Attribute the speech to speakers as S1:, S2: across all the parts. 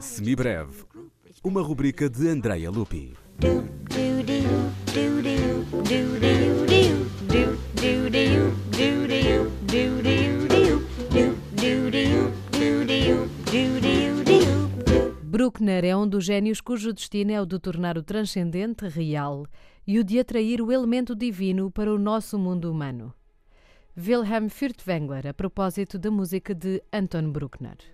S1: Semibreve, uma rubrica de Andrea Lupi.
S2: Bruckner é um dos gênios cujo destino é o de tornar o transcendente real e o de atrair o elemento divino para o nosso mundo humano. Wilhelm Furtwängler, a propósito da música de Anton Bruckner.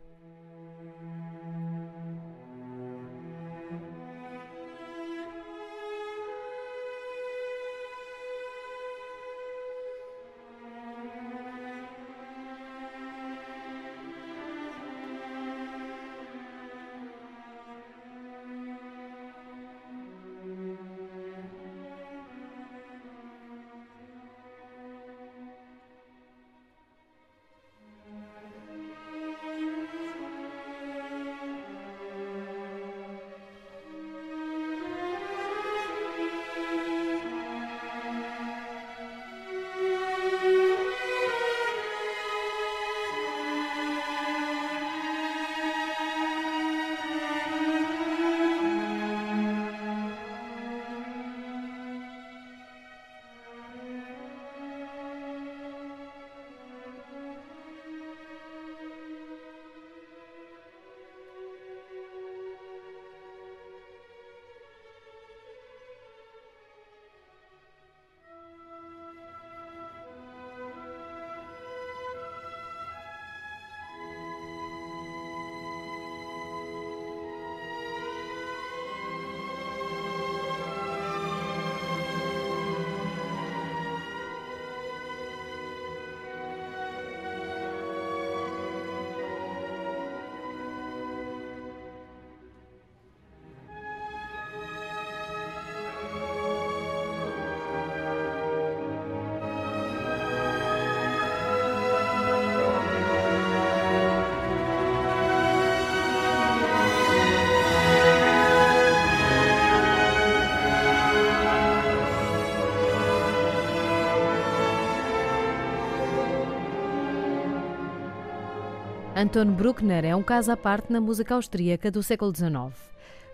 S2: Anton Bruckner é um caso à parte na música austríaca do século XIX.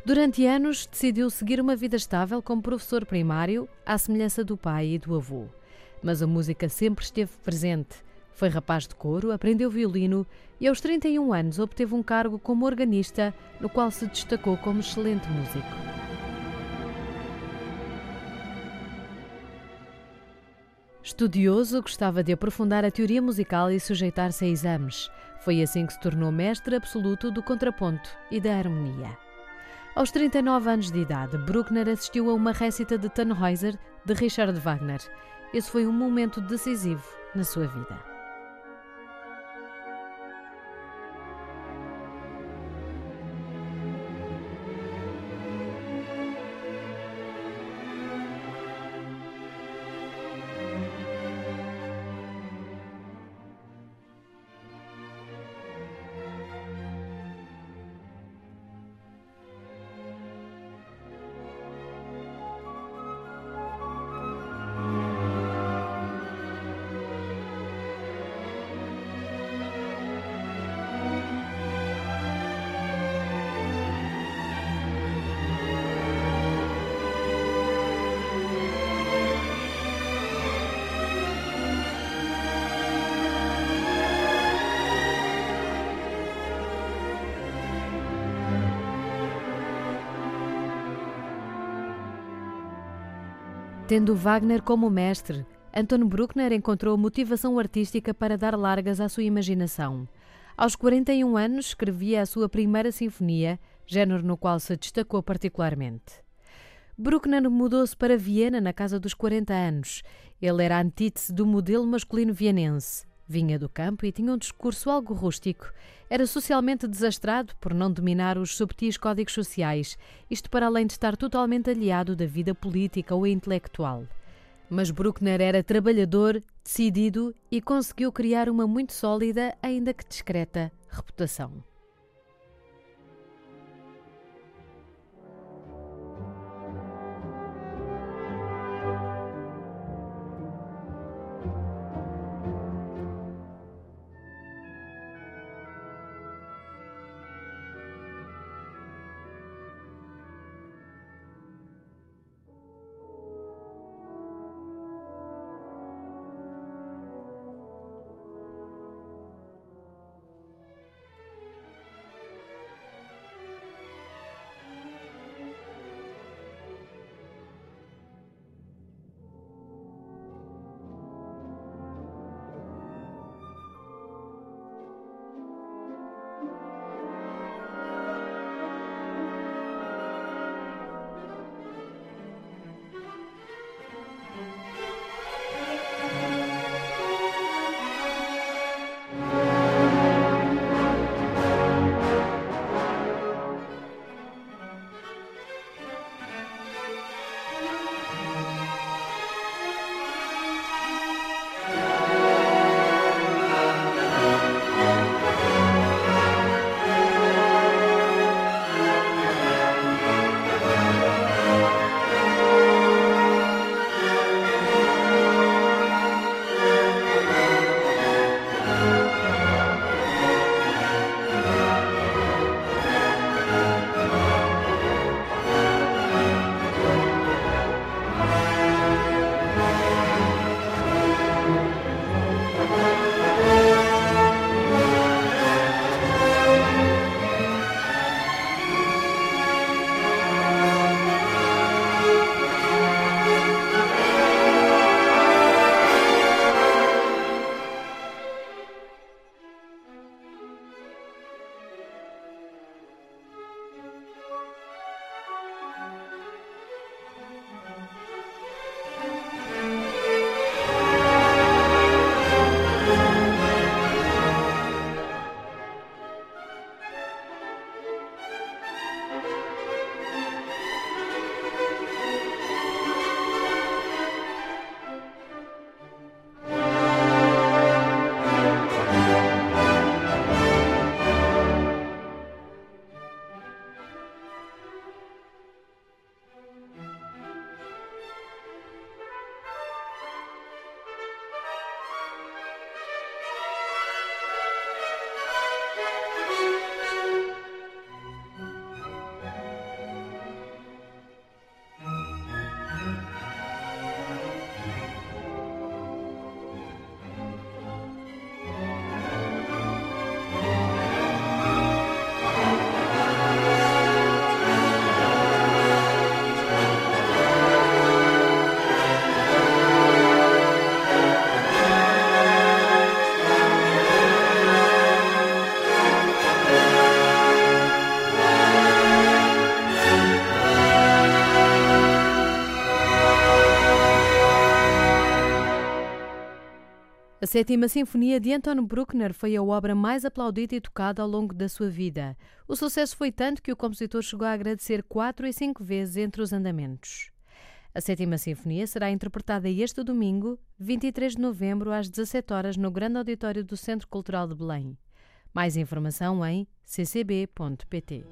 S2: Durante anos, decidiu seguir uma vida estável como professor primário, à semelhança do pai e do avô. Mas a música sempre esteve presente. Foi rapaz de coro, aprendeu violino e, aos 31 anos, obteve um cargo como organista, no qual se destacou como excelente músico. Estudioso, gostava de aprofundar a teoria musical e sujeitar-se a exames. Foi assim que se tornou mestre absoluto do contraponto e da harmonia. Aos 39 anos de idade, Bruckner assistiu a uma récita de Tannhäuser de Richard Wagner. Esse foi um momento decisivo na sua vida. Tendo Wagner como mestre, Anton Bruckner encontrou motivação artística para dar largas à sua imaginação. Aos 41 anos, escrevia a sua primeira sinfonia, género no qual se destacou particularmente. Bruckner mudou-se para Viena na casa dos 40 anos. Ele era antítese do modelo masculino vienense. Vinha do campo e tinha um discurso algo rústico. Era socialmente desastrado por não dominar os subtis códigos sociais, isto para além de estar totalmente aliado da vida política ou intelectual. Mas Bruckner era trabalhador, decidido e conseguiu criar uma muito sólida, ainda que discreta, reputação. A Sétima Sinfonia de Anton Bruckner foi a obra mais aplaudida e tocada ao longo da sua vida. O sucesso foi tanto que o compositor chegou a agradecer quatro e cinco vezes entre os andamentos. A Sétima Sinfonia será interpretada este domingo, 23 de novembro, às 17 horas, no Grande Auditório do Centro Cultural de Belém. Mais informação em ccb.pt.